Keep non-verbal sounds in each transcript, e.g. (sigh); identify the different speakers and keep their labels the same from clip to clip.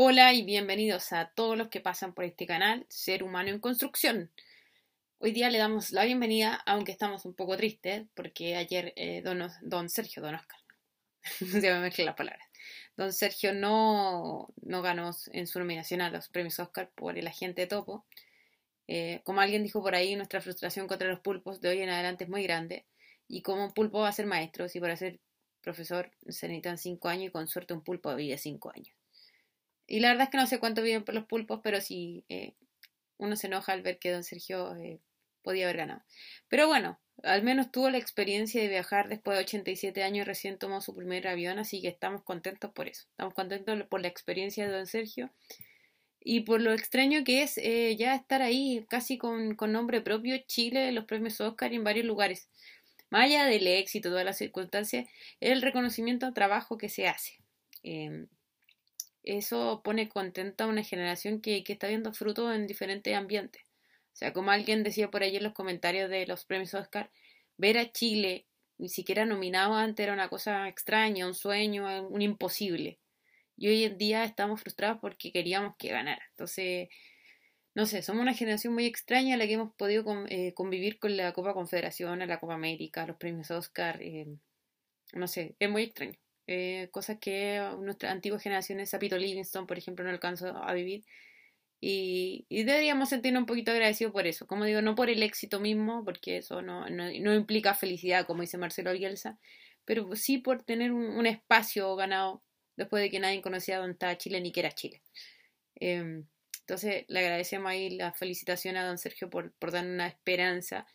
Speaker 1: Hola y bienvenidos a todos los que pasan por este canal, Ser Humano en Construcción. Hoy día le damos la bienvenida, aunque estamos un poco tristes, porque ayer eh, don, Sergio, don Oscar, (laughs) se me mezclan las palabras, don Sergio no, no ganó en su nominación a los premios Oscar por el agente topo. Eh, como alguien dijo por ahí, nuestra frustración contra los pulpos de hoy en adelante es muy grande, y como un pulpo va a ser maestro, si para ser profesor se necesitan cinco años y con suerte un pulpo vive cinco años. Y la verdad es que no sé cuánto viven por los pulpos, pero sí eh, uno se enoja al ver que don Sergio eh, podía haber ganado. Pero bueno, al menos tuvo la experiencia de viajar después de 87 años y recién tomó su primer avión, así que estamos contentos por eso. Estamos contentos por la experiencia de don Sergio y por lo extraño que es eh, ya estar ahí casi con, con, nombre propio Chile, los premios Oscar en varios lugares. Más allá del éxito, todas las circunstancias, el reconocimiento al trabajo que se hace. Em, eso pone contenta a una generación que, que está viendo fruto en diferentes ambientes. O sea, como alguien decía por ahí en los comentarios de los premios Oscar, ver a Chile ni siquiera nominado antes era una cosa extraña, un sueño, un imposible. Y hoy en día estamos frustrados porque queríamos que ganara. Entonces, no sé, somos una generación muy extraña a la que hemos podido eh, convivir con la Copa Confederación, la Copa América, los premios Oscar. Eh, no sé, es muy extraño eh, cosas que nuestras antiguas generaciones, Sapito Livingston, por ejemplo, no alcanzó a vivir. Y, deberíamos sentirnos un poquito agradecidos por eso. Como digo, no por el éxito mismo, porque eso no, no, implica felicidad, como dice Marcelo Bielsa, pero sí por tener un, espacio ganado después de que nadie conocía dónde estaba Chile ni que era Chile. Em, entonces, le agradecemos ahí la felicitación a don Sergio por, por dar una esperanza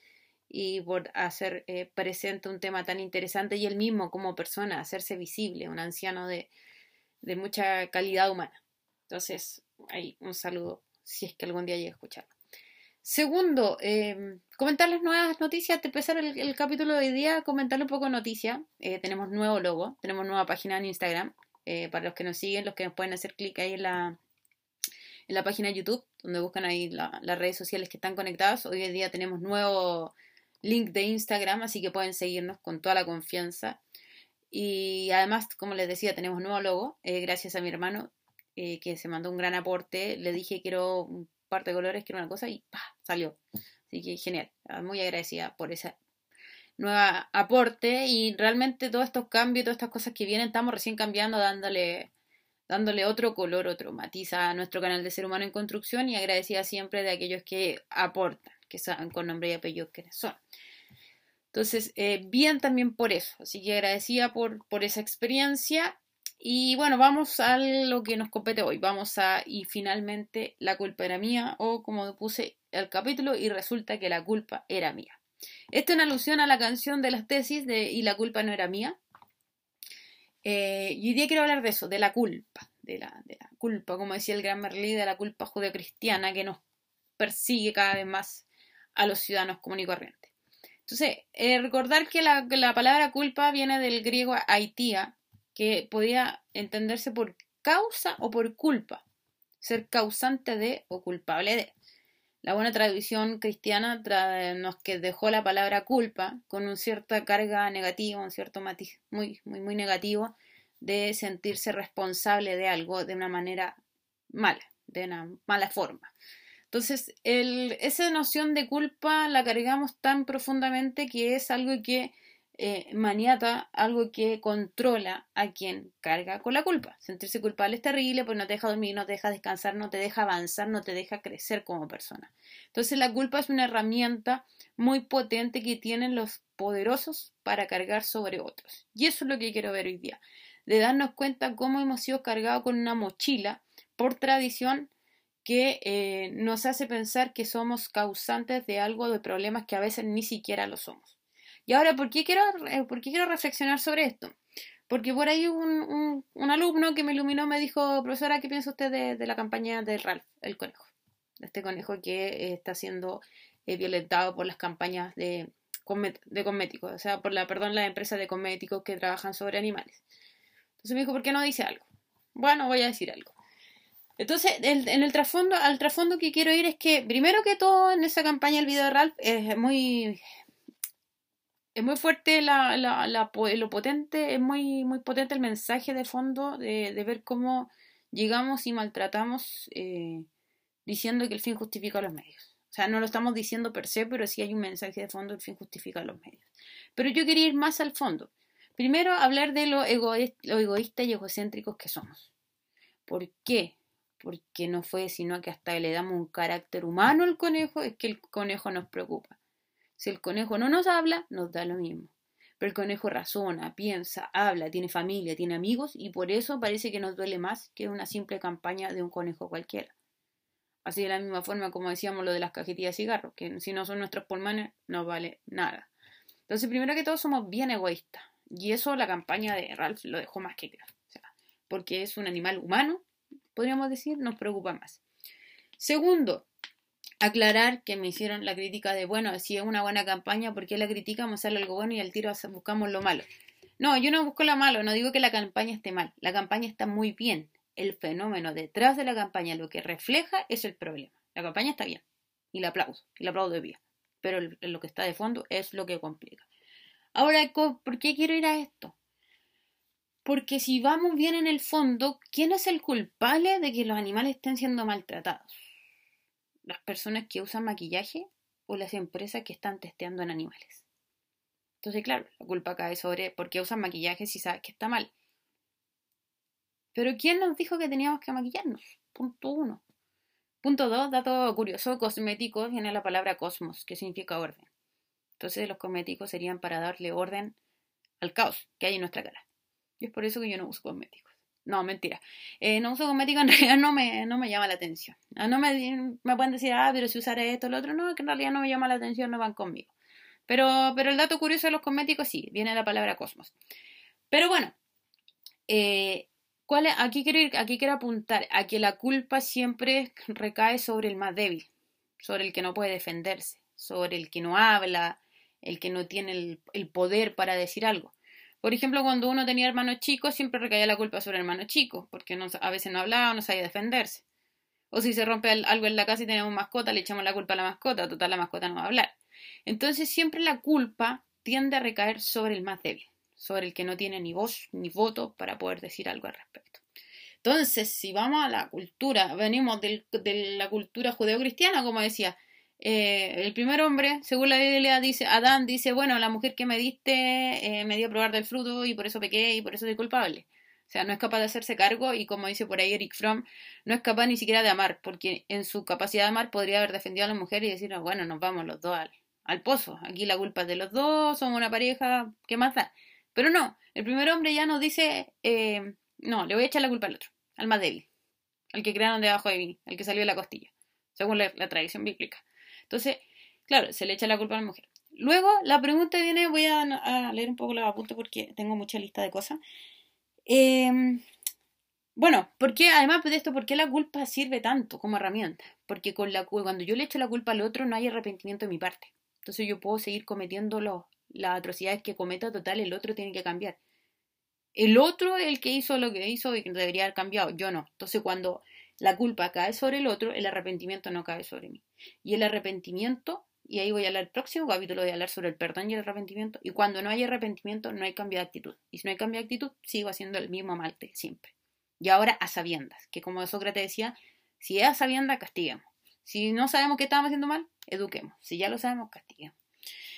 Speaker 1: y por hacer eh, presente un tema tan interesante y él mismo como persona, hacerse visible, un anciano de, de mucha calidad humana. Entonces, ahí un saludo si es que algún día llegue a escucharlo. Segundo, eh, comentar las nuevas noticias. De empezar el, capítulo de hoy día, comentarle un poco de noticias. Eh, tenemos nuevo logo, tenemos nueva página en Instagram. Eh, para los que nos siguen, los que nos pueden hacer clic ahí en la, en la página de YouTube, donde buscan ahí las redes sociales que están conectadas. Hoy en día tenemos nuevo link de Instagram, así que pueden seguirnos con toda la confianza. Y además, como les decía, tenemos nuevo logo, eh, gracias a mi hermano, eh, que se mandó un gran aporte. Le dije quiero un par de colores, quiero una cosa, y ¡pah! salió. Así que genial, ah, muy agradecida por ese nuevo aporte. Y realmente todos estos cambios, todas estas cosas que vienen, estamos recién cambiando, dándole dándole otro color, otro matiz a nuestro canal de Ser Humano en Construcción y agradecida siempre de aquellos que aportan que saben con nombre y apellido quiénes son. Entonces, eh, bien también por eso. Así que agradecida por, por esa experiencia. Y bueno, vamos a lo que nos compete hoy. Vamos a, y finalmente, la culpa era mía, o como puse el capítulo, y resulta que la culpa era mía. Esta es una alusión a la canción de las tesis de Y la culpa no era mía. Eh, y hoy día quiero hablar de eso, de la culpa, de la, de la culpa, como decía el gran Merlí, de la culpa judeocristiana que nos persigue cada vez más a los ciudadanos comunes y corrientes. Entonces, eh, recordar que la, palabra culpa viene del griego haitía, que podía entenderse por causa o por culpa, ser causante de o culpable de. La buena tradición cristiana nos que dejó la palabra culpa con una cierta carga negativa, un cierto matiz muy, muy, muy negativo de sentirse responsable de algo de una manera mala, de una mala forma. Entonces, esa noción de culpa la cargamos tan profundamente que es algo que eh, maniata, algo que controla a quien carga con la culpa. Sentirse culpable es terrible porque no te deja dormir, no te deja descansar, no te deja avanzar, no te deja crecer como persona. Entonces, la culpa es una herramienta muy potente que tienen los poderosos para cargar sobre otros. Y eso es lo que quiero ver hoy día. De darnos cuenta cómo hemos sido cargados con una mochila por tradición que eh, nos hace pensar que somos causantes de algo, de problemas que a veces ni siquiera lo somos. Y ahora, ¿por qué quiero, eh, ¿por qué quiero reflexionar sobre esto? Porque por ahí un, un, alumno que me iluminó me dijo, profesora, ¿qué piensa usted de, la campaña de Ralph, el conejo? Este conejo que eh, está siendo violentado por las campañas de, de cosméticos, o sea, por la, perdón, las empresas de cosméticos que trabajan sobre animales. Entonces me dijo, ¿por qué no dice algo? Bueno, voy a decir algo. Entonces, en el trasfondo, al trasfondo que quiero ir es que, primero que todo, en esa campaña el video de Ralph es muy. Es muy fuerte lo potente, es muy, muy potente el mensaje de fondo de, ver cómo llegamos y maltratamos eh, diciendo que el fin justifica los medios. O sea, no lo estamos diciendo per se, pero sí hay un mensaje de fondo, el fin justifica los medios. Pero yo quería ir más al fondo. Primero, hablar de lo, egoístas y egocéntricos que somos. ¿Por qué? Porque no fue sino que hasta le damos un carácter humano al conejo, es que el conejo nos preocupa. Si el conejo no nos habla, nos da lo mismo. Pero el conejo razona, piensa, habla, tiene familia, tiene amigos y por eso parece que nos duele más que una simple campaña de un conejo cualquiera. Así de la misma forma como decíamos lo de las cajetillas de cigarros, que si no son nuestros pulmones no vale nada. Entonces, primero que todo, somos bien egoístas. Y eso la campaña de Ralph lo dejó más que claro. O sea, porque es un animal humano, podríamos decir, nos preocupa más. Segundo, aclarar que me hicieron la crítica de, bueno, si es una buena campaña, ¿por qué la criticamos? Sale algo bueno y al tiro buscamos lo malo. No, yo no busco lo malo, no digo que la campaña esté mal. La campaña está muy bien. El fenómeno detrás de la campaña, lo que refleja, es el problema. La campaña está bien. Y la aplaudo. Y la aplaudo de pie pero lo que está de fondo es lo que complica. Ahora, ¿por qué quiero ir a esto? Porque si vamos bien en el fondo, ¿quién es el culpable de que los animales estén siendo maltratados? ¿Las personas que usan maquillaje o las empresas que están testeando en animales? Entonces, claro, la culpa cae sobre por qué usan maquillaje si sabes que está mal. Pero ¿quién nos dijo que teníamos que maquillarnos? Punto uno. Punto 2, dato curioso, cosméticos, viene la palabra cosmos, que significa orden. Entonces los cosméticos serían para darle orden al caos que hay en nuestra cara. Y es por eso que yo no uso cosméticos. No, mentira. Eh, no uso cosméticos, (laughs) en realidad no me, no me llama la atención. Ah, no me, me pueden decir, ah, pero si usaré esto o lo otro. No, que en realidad no me llama la atención, no van conmigo. Pero, pero el dato curioso de los cosméticos sí, viene la palabra cosmos. Pero bueno, eh, aquí, quiero aquí quiero apuntar a que la culpa siempre recae sobre el más débil, sobre el que no puede defenderse, sobre el que no habla, el que no tiene el, poder para decir algo. Por ejemplo, cuando uno tenía hermanos chicos, siempre recaía la culpa sobre el hermano chico, porque a veces no hablaba o no sabía defenderse. O si se rompe algo en la casa y tenemos mascota, le echamos la culpa a la mascota, total la mascota no va a hablar. Entonces siempre la culpa tiende a recaer sobre el más débil sobre el que no tiene ni voz ni voto para poder decir algo al respecto. Entonces, si vamos a la cultura, venimos de la cultura judeocristiana, como decía, eh, el primer hombre, según la Biblia, dice, Adán dice, bueno, la mujer que me diste eh, me dio a probar del fruto y por eso pequé y por eso soy culpable. O sea, no es capaz de hacerse cargo y como dice por ahí Eric Fromm, no es capaz ni siquiera de amar, porque en su capacidad de amar podría haber defendido a la mujer y decir, bueno, nos vamos los dos al, al pozo. Aquí la culpa es de los dos, somos una pareja, ¿qué más da? Pero no, el primer hombre ya nos dice, eh, no, le voy a echar la culpa al otro, al más débil, al que crearon debajo de mí, al que salió de la costilla, según la, tradición bíblica. Entonces, claro, se le echa la culpa a la mujer. Luego, la pregunta viene, voy a, leer un poco los apuntes porque tengo mucha lista de cosas. Em, bueno, porque además de esto, ¿por qué la culpa sirve tanto como herramienta? Porque con la, cuando yo le echo la culpa al otro no hay arrepentimiento de mi parte. Entonces yo puedo seguir cometiendo los, las atrocidades que cometa, total, el otro tiene que cambiar. El otro es el que hizo lo que hizo y debería haber cambiado, yo no. Entonces, cuando la culpa cae sobre el otro, el arrepentimiento no cae sobre mí. Y el arrepentimiento, y ahí voy a hablar el próximo capítulo, voy a hablar sobre el perdón y el arrepentimiento. Y cuando no hay arrepentimiento, no hay cambio de actitud. Y si no hay cambio de actitud, sigo haciendo el mismo mal siempre. Y ahora a sabiendas, que como Sócrates decía, si es a sabiendas, castiguemos. Si no sabemos que estamos haciendo mal, eduquemos. Si ya lo sabemos, castiguemos.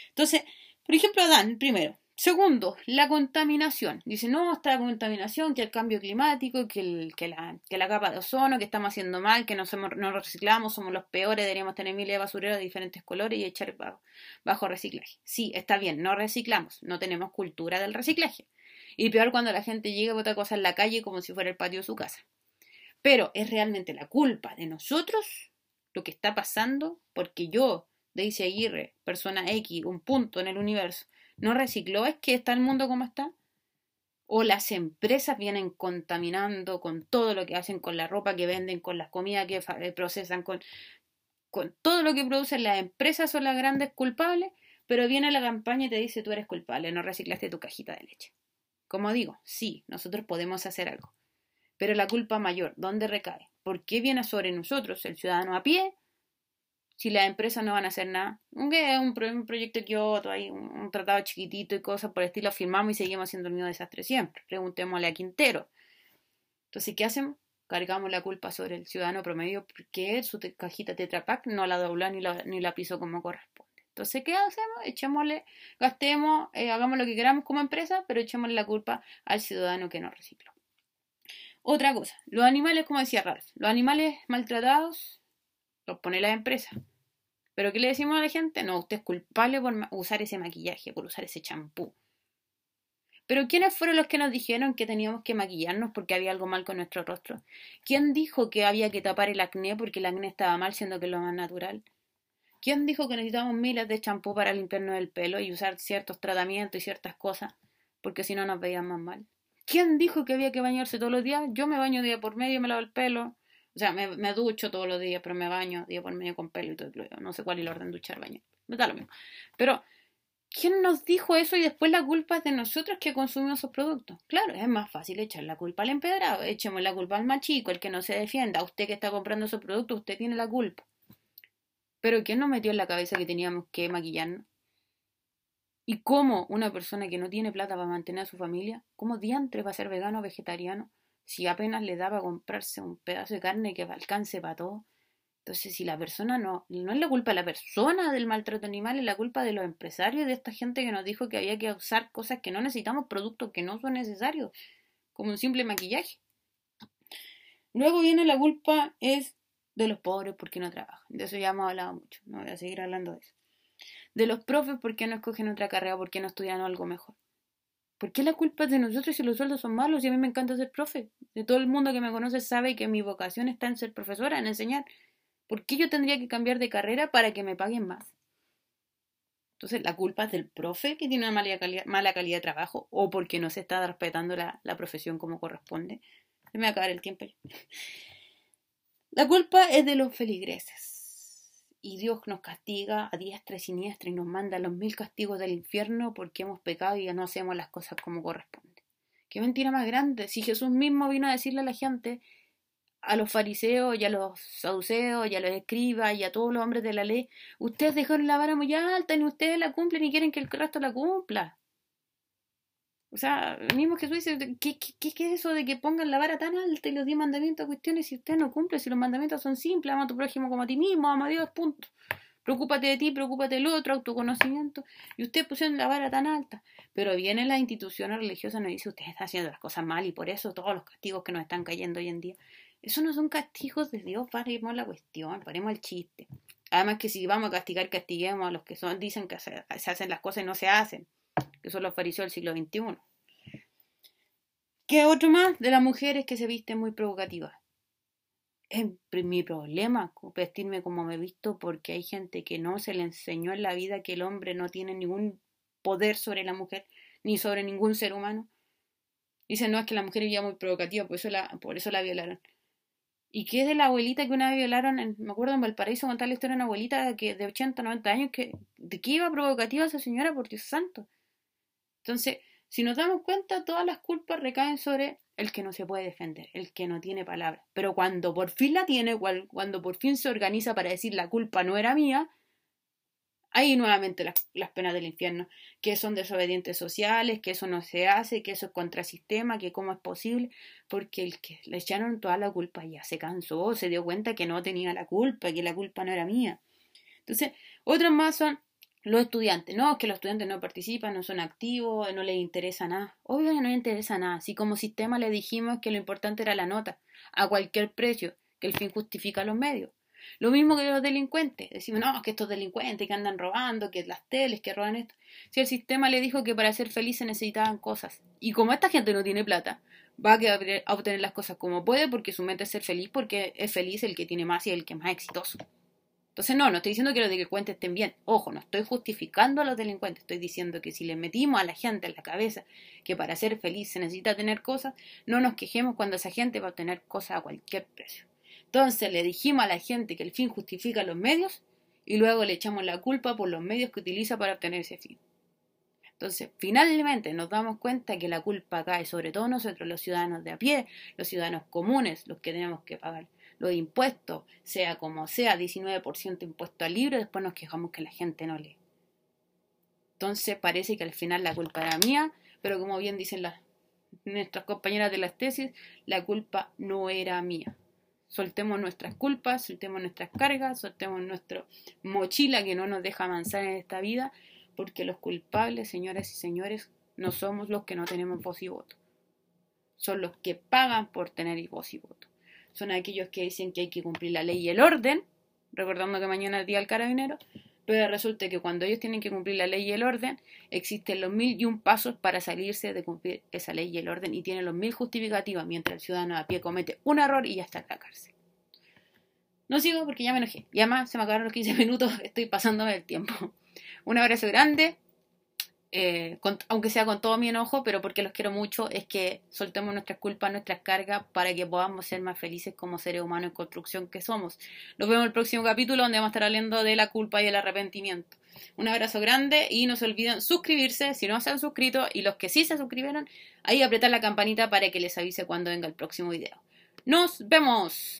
Speaker 1: Entonces, por ejemplo, Adán, primero. Segundo, la contaminación. Dice, no, está la contaminación, que el cambio climático, que, el, que, la, que la capa de ozono, que estamos haciendo mal, que no, reciclamos, somos los peores, deberíamos tener miles de basureros de diferentes colores y echar bajo, bajo reciclaje. Sí, está bien, no reciclamos, no tenemos cultura del reciclaje. Y peor cuando la gente llega a botar cosas en la calle como si fuera el patio de su casa. Pero es realmente la culpa de nosotros lo que está pasando porque yo Daisy Aguirre, persona X, un punto en el universo, no recicló, es que está el mundo como está. O las empresas vienen contaminando con todo lo que hacen, con la ropa que venden, con las comidas que eh, procesan, con, con todo lo que producen las empresas son las grandes culpables, pero viene la campaña y te dice tú eres culpable, no reciclaste tu cajita de leche. Como digo, sí, nosotros podemos hacer algo. Pero la culpa mayor, ¿dónde recae? ¿Por qué viene sobre nosotros, el ciudadano a pie, si las empresas no van a hacer nada. Aunque es un, proyecto Kioto, hay un, tratado chiquitito y cosas por el estilo, firmamos y seguimos haciendo el mismo desastre siempre. Preguntémosle a Quintero. Entonces, ¿qué hacen? cargamos la culpa sobre el ciudadano promedio porque su cajita Tetra Pak no la dobló ni la, ni la pisó como corresponde. Entonces, ¿qué hacemos? Echémosle, gastemos, eh, hagamos lo que queramos como empresa, pero echémosle la culpa al ciudadano que no recicló. Otra cosa, los animales, como decía Ralph, los animales maltratados los pone la empresa. Pero ¿qué le decimos a la gente? No, usted es culpable por usar ese maquillaje, por usar ese champú. Pero ¿quiénes fueron los que nos dijeron que teníamos que maquillarnos porque había algo mal con nuestro rostro? ¿Quién dijo que había que tapar el acné porque el acné estaba mal siendo que es lo más natural? ¿Quién dijo que necesitábamos miles de champú para limpiarnos el pelo y usar ciertos tratamientos y ciertas cosas porque si no nos veíamos mal? ¿Quién dijo que había que bañarse todos los días? Yo me baño día por medio, me lavo el pelo. O sea, me, me ducho todos los días, pero me baño día por medio con pelo y todo. No sé cuál es el orden duchar, bañar. Me da lo mismo. Pero ¿Quién nos dijo eso y después la culpa es de nosotros que consumimos esos productos? Claro, es más fácil echar la culpa al empedrado, echemos la culpa al más chico, el que no se defienda, usted que está comprando esos productos, usted tiene la culpa. Pero ¿quién nos metió en la cabeza que teníamos que maquillarnos? ¿Y cómo una persona que no tiene plata para mantener a su familia, cómo diantre va a ser vegano o vegetariano si apenas le da para comprarse un pedazo de carne que alcance para todo? Entonces, si la persona no, no es la culpa de la persona del maltrato animal, es la culpa de los empresarios de esta gente que nos dijo que había que usar cosas que no necesitamos, productos que no son necesarios, como un simple maquillaje. Luego viene la culpa es de los pobres porque no trabajan. De eso ya hemos hablado mucho, no voy a seguir hablando de eso. De los profes porque no escogen otra carrera, porque no estudian algo mejor. ¿Por qué la culpa es de nosotros si los sueldos son malos y a mí me encanta ser profe? De todo el mundo que me conoce sabe que mi vocación está en ser profesora, en enseñar. ¿Por qué yo tendría que cambiar de carrera para que me paguen más? Entonces, la culpa es del profe que tiene una mala calidad, de trabajo o porque no se está respetando la, profesión como corresponde. Se me va a acabar el tiempo. La culpa es de los feligreses. Y Dios nos castiga a diestra y siniestra y nos manda los mil castigos del infierno porque hemos pecado y ya no hacemos las cosas como corresponde. Qué mentira más grande. Si Jesús mismo vino a decirle a la gente a los fariseos y a los saduceos y a los escribas y a todos los hombres de la ley, ustedes dejaron la vara muy alta, ni ustedes la cumplen ni quieren que el resto la cumpla. O sea, mismo Jesús dice, ¿qué, qué, qué es eso de que pongan la vara tan alta y los diez mandamientos a cuestiones si usted no cumple, si los mandamientos son simples, ama a tu prójimo como a ti mismo, ama a Dios, punto. Preocúpate de ti, preocúpate del otro, autoconocimiento. Y usted pusieron la vara tan alta. Pero vienen las instituciones religiosas y nos dice, usted está haciendo las cosas mal y por eso todos los castigos que nos están cayendo hoy en día. Eso no son castigos de Dios, paremos la cuestión, paremos el chiste. Además que si vamos a castigar, castiguemos a los que son, dicen que se, hacen las cosas y no se hacen, que son los fariseos del siglo XXI. ¿Qué otro más? De las mujeres que se visten muy provocativas. Es mi problema vestirme como me he visto porque hay gente que no se le enseñó en la vida que el hombre no tiene ningún poder sobre la mujer ni sobre ningún ser humano. Dicen, no, es que la mujer vivía muy provocativa, por eso la, por eso la violaron. ¿Y qué es de la abuelita que una vez violaron? En, me acuerdo en Valparaíso contar la historia de una abuelita que de 80, 90 años que de qué iba provocativa esa señora, por Dios santo. Entonces, si nos damos cuenta, todas las culpas recaen sobre el que no se puede defender, el que no tiene palabra. Pero cuando por fin la tiene, cuando por fin se organiza para decir la culpa no era mía, Ahí nuevamente las, penas del infierno, que son desobedientes sociales, que eso no se hace, que eso es contrasistema, que cómo es posible, porque el que le echaron toda la culpa ya se cansó, se dio cuenta que no tenía la culpa, que la culpa no era mía. Entonces, otros más son los estudiantes. No, es que los estudiantes no participan, no son activos, no les interesa nada. Obvio que no les interesa nada. Si como sistema le dijimos que lo importante era la nota, a cualquier precio, que el fin justifica los medios. Lo mismo que los delincuentes. Decimos, no, que estos delincuentes que andan robando, que las teles, que roban esto. Si el sistema le dijo que para ser feliz se necesitaban cosas. Y como esta gente no tiene plata, va a obtener las cosas como puede porque su mente es ser feliz porque es feliz el que tiene más y el que es más exitoso. Entonces, no, no estoy diciendo que los delincuentes estén bien. Ojo, no estoy justificando a los delincuentes. Estoy diciendo que si le metimos a la gente en la cabeza que para ser feliz se necesita tener cosas, no nos quejemos cuando esa gente va a obtener cosas a cualquier precio. Entonces le dijimos a la gente que el fin justifica los medios y luego le echamos la culpa por los medios que utiliza para obtener ese fin. Entonces, finalmente nos damos cuenta que la culpa cae sobre todo nosotros, los ciudadanos de a pie, los ciudadanos comunes, los que tenemos que pagar los impuestos, sea como sea, 19% impuesto al libro, después nos quejamos que la gente no lee. Entonces parece que al final la culpa era mía, pero como bien dicen las nuestras compañeras de las tesis, la culpa no era mía. Soltemos nuestras culpas, soltemos nuestras cargas, soltemos nuestra mochila que no nos deja avanzar en esta vida, porque los culpables, señoras y señores, no somos los que no tenemos voz y voto. Son los que pagan por tener voz y voto. Son aquellos que dicen que hay que cumplir la ley y el orden, recordando que mañana es día del carabinero, pero resulta que cuando ellos tienen que cumplir la ley y el orden, existen los mil y un pasos para salirse de cumplir esa ley y el orden y tienen los mil justificativas mientras el ciudadano a pie comete un error y ya está en la cárcel. No sigo porque ya me enojé. Y además se me acabaron los 15 minutos, (laughs) estoy pasándome el tiempo. Un abrazo grande, eh, aunque sea con todo mi enojo, pero porque los quiero mucho, es que soltemos nuestras culpas, nuestras cargas, para que podamos ser más felices como seres humanos en construcción que somos. Nos vemos en el próximo capítulo donde vamos a estar hablando de la culpa y el arrepentimiento. Un abrazo grande y no se olviden suscribirse si no se han suscrito y los que sí se suscribieron, ahí apretar la campanita para que les avise cuando venga el próximo video. ¡Nos vemos!